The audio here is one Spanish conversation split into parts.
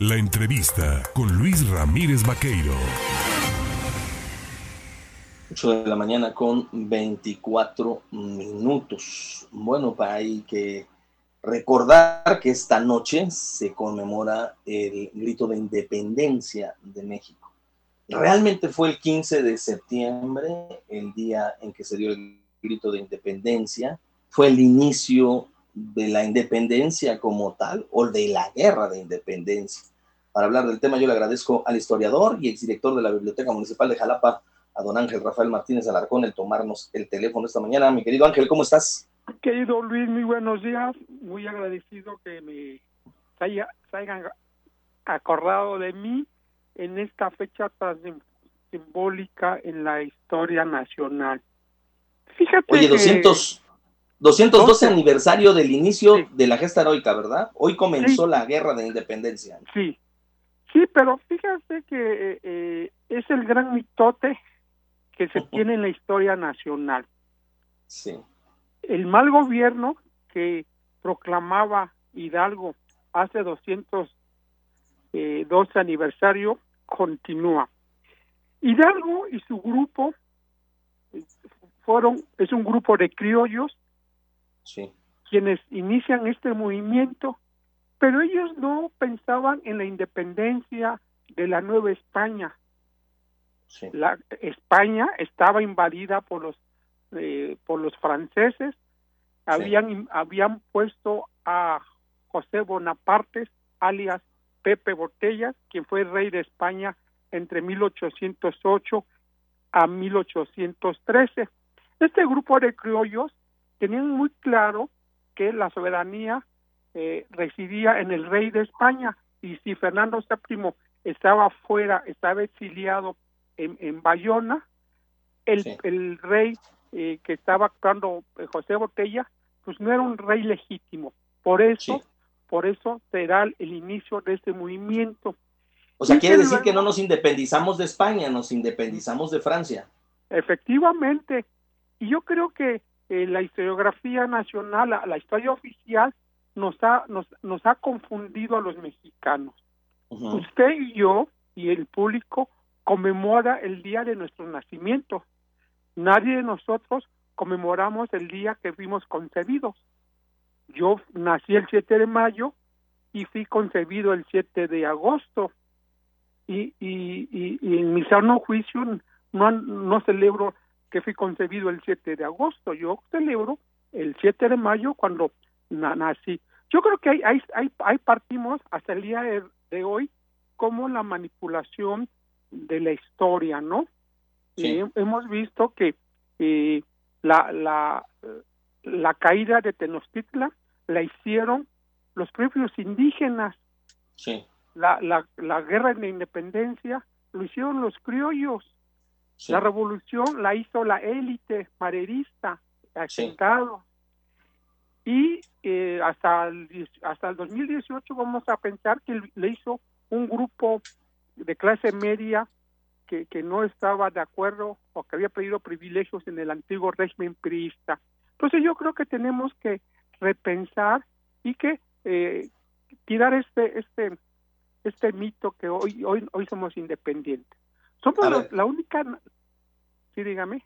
La entrevista con Luis Ramírez Vaqueiro. 8 de la mañana con 24 minutos. Bueno, ahí que recordar que esta noche se conmemora el grito de independencia de México. Realmente fue el 15 de septiembre, el día en que se dio el grito de independencia. Fue el inicio de la independencia como tal o de la guerra de independencia. Para hablar del tema yo le agradezco al historiador y exdirector de la Biblioteca Municipal de Jalapa, a don Ángel Rafael Martínez Alarcón, el tomarnos el teléfono esta mañana. Mi querido Ángel, ¿cómo estás? Querido Luis, muy buenos días. Muy agradecido que me haya, se hayan acordado de mí en esta fecha tan simbólica en la historia nacional. Fíjate Oye, 200, 212 aniversario del inicio de la gesta heroica, ¿verdad? Hoy comenzó la guerra de independencia. Sí, sí, pero fíjate que eh, es el gran mitote que se tiene en la historia nacional. Sí. El mal gobierno que proclamaba Hidalgo hace 212 eh, aniversario continúa. Hidalgo y su grupo eh, fueron, es un grupo de criollos sí. quienes inician este movimiento, pero ellos no pensaban en la independencia de la Nueva España. La España estaba invadida por los eh, por los franceses, habían habían puesto a José Bonaparte, alias Pepe Botellas, quien fue rey de España entre 1808 a 1813. Este grupo de criollos tenían muy claro que la soberanía eh, residía en el rey de España y si Fernando VII estaba fuera, estaba exiliado en, en Bayona, el, el rey eh, que estaba actuando eh, José Botella, pues no era un rey legítimo. Por eso por eso será el inicio de este movimiento. O sea, quiere decir que no nos independizamos de España, nos independizamos de Francia. Efectivamente. Y yo creo que eh, la historiografía nacional, la, historia oficial, nos ha, nos, nos ha confundido a los mexicanos. Usted y yo y el público conmemora el día de nuestro nacimiento. Nadie de nosotros conmemoramos el día que fuimos concebidos. Yo nací el 7 de mayo y fui concebido el 7 de agosto. Y, y, y, en mi sano juicio no, no celebro que fui concebido el 7 de agosto, yo celebro el 7 de mayo cuando nací. Yo creo que ahí, ahí, partimos hasta el día de, hoy como la manipulación de la historia, ¿no? Eh, hemos visto que eh, la, la, la caída de Tenochtitlan la hicieron los propios indígenas. Sí. La, la, la guerra de la independencia lo hicieron los criollos. La revolución la hizo la élite marerista, asentado. Y eh, hasta, el, hasta el 2018 vamos a pensar que le hizo un grupo de clase media que, que no estaba de acuerdo o que había pedido privilegios en el antiguo régimen priista. Entonces yo creo que tenemos que repensar y que eh, tirar este este este mito que hoy hoy hoy somos independientes. Somos la única Sí, dígame.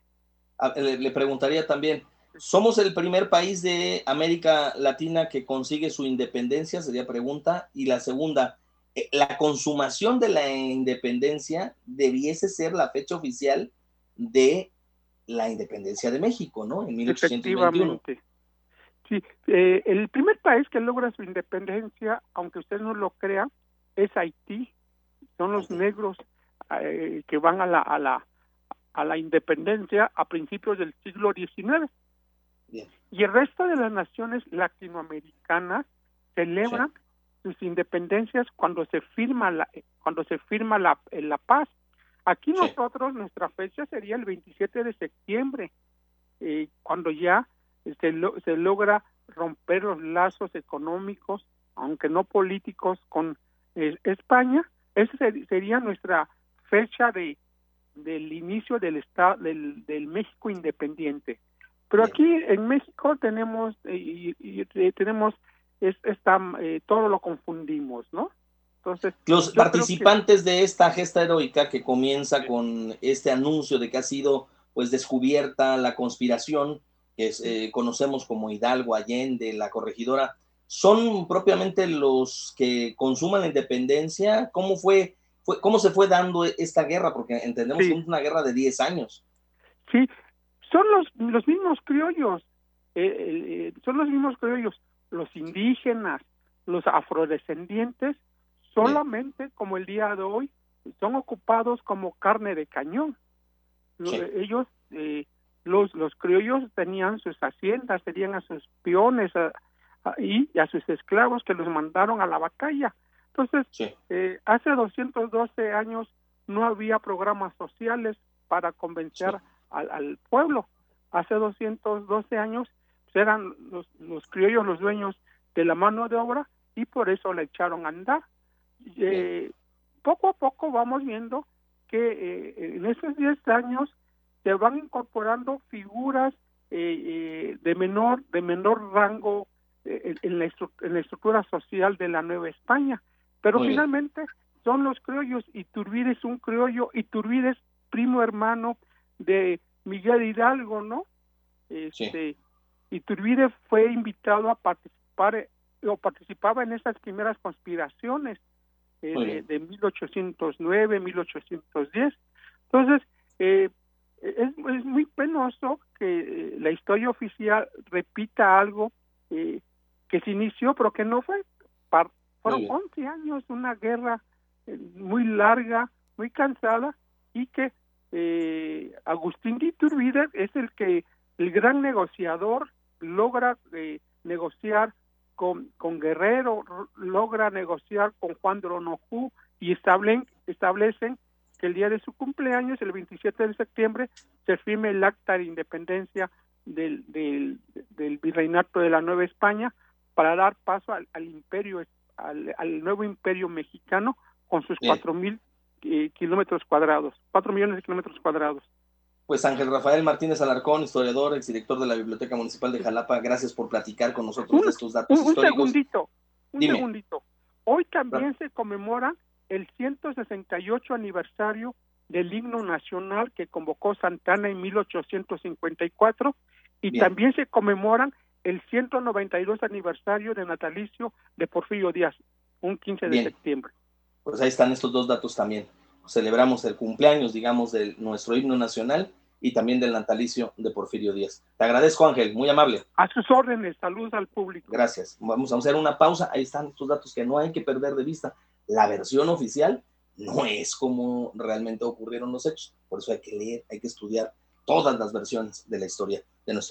le, preguntaría también, ¿somos el primer país de América Latina que consigue su independencia? Sería pregunta. Y la segunda, eh, ¿la consumación de la independencia debiese ser la fecha oficial de la independencia de México, ¿no? En 1821. Efectivamente. Sí, eh, el primer país que logra su independencia, aunque usted no lo crea, es Haití. Son los negros eh, que van a la, a la a la independencia a principios del siglo XIX. Y el resto de las naciones latinoamericanas celebran sus independencias cuando se firma la cuando se firma la, la paz. Aquí nosotros nuestra fecha sería el 27 de septiembre, eh, cuando ya se, se logra romper los lazos económicos, aunque no políticos, con eh, España. Esa sería nuestra fecha de del inicio del estado del, del México independiente. Pero aquí en México tenemos y, tenemos es, esta, eh, todo lo confundimos, ¿no? Entonces, los participantes de esta gesta heroica que comienza con este anuncio de que ha sido pues descubierta la conspiración que eh, conocemos como Hidalgo, Allende, la corregidora, son propiamente los que consuman la independencia. ¿Cómo fue, fue cómo se fue dando esta guerra? Porque entendemos que es una guerra de 10 años. Sí, son los, los mismos criollos, eh, eh, son los mismos criollos, los indígenas, los afrodescendientes, solamente como el día de hoy son ocupados como carne de cañón. Ellos, eh, los, los criollos tenían sus haciendas, tenían a sus peones y a sus esclavos que los mandaron a la batalla. Entonces, eh, hace 212 años no había programas sociales para convencer al, pueblo. Hace 212 años pues, eran los, los criollos los dueños de la mano de obra y por eso le echaron a andar. Eh, poco a poco vamos viendo que eh, en esos 10 años se van incorporando figuras eh, de menor de menor rango en la, estructura social de la Nueva España. Pero finalmente son los criollos, Iturbide es un criollo, Iturbide es primo hermano de Miguel Hidalgo, ¿no? Este, Iturbide fue invitado a participar o participaba en esas primeras conspiraciones eh, de, 1809, 1810. Entonces, eh, es, muy penoso que eh, la historia oficial repita algo que se inició, pero que no fue. Fueron 11 años, una guerra muy larga, muy cansada, y que Agustín de Iturbide es el que, el gran negociador, logra negociar con, Guerrero, logra negociar con Juan de Ronojú y establecen, establecen que el día de su cumpleaños, el 27 de septiembre, se firme el acta de independencia del, del, virreinato de la Nueva España para dar paso al, imperio, al, nuevo imperio mexicano con sus cuatro mil eh, kilómetros cuadrados, cuatro millones de kilómetros cuadrados. Pues Ángel Rafael Martínez Alarcón, historiador, exdirector de la Biblioteca Municipal de Jalapa, gracias por platicar con nosotros de estos datos un, históricos. Un segundito, un segundito. Hoy también se conmemora el 168 aniversario del himno nacional que convocó Santana en 1854 y también se conmemoran el 192 aniversario de natalicio de Porfirio Díaz, un 15 de septiembre. Pues ahí están estos dos datos también. Celebramos el cumpleaños, digamos, de nuestro himno nacional y también del natalicio de Porfirio Díaz. Te agradezco, Ángel, muy amable. A sus órdenes, saludos al público. Gracias. Vamos a hacer una pausa. Ahí están estos datos que no hay que perder de vista. La versión oficial no es como realmente ocurrieron los hechos. Por eso hay que leer, hay que estudiar todas las versiones de la historia de nuestro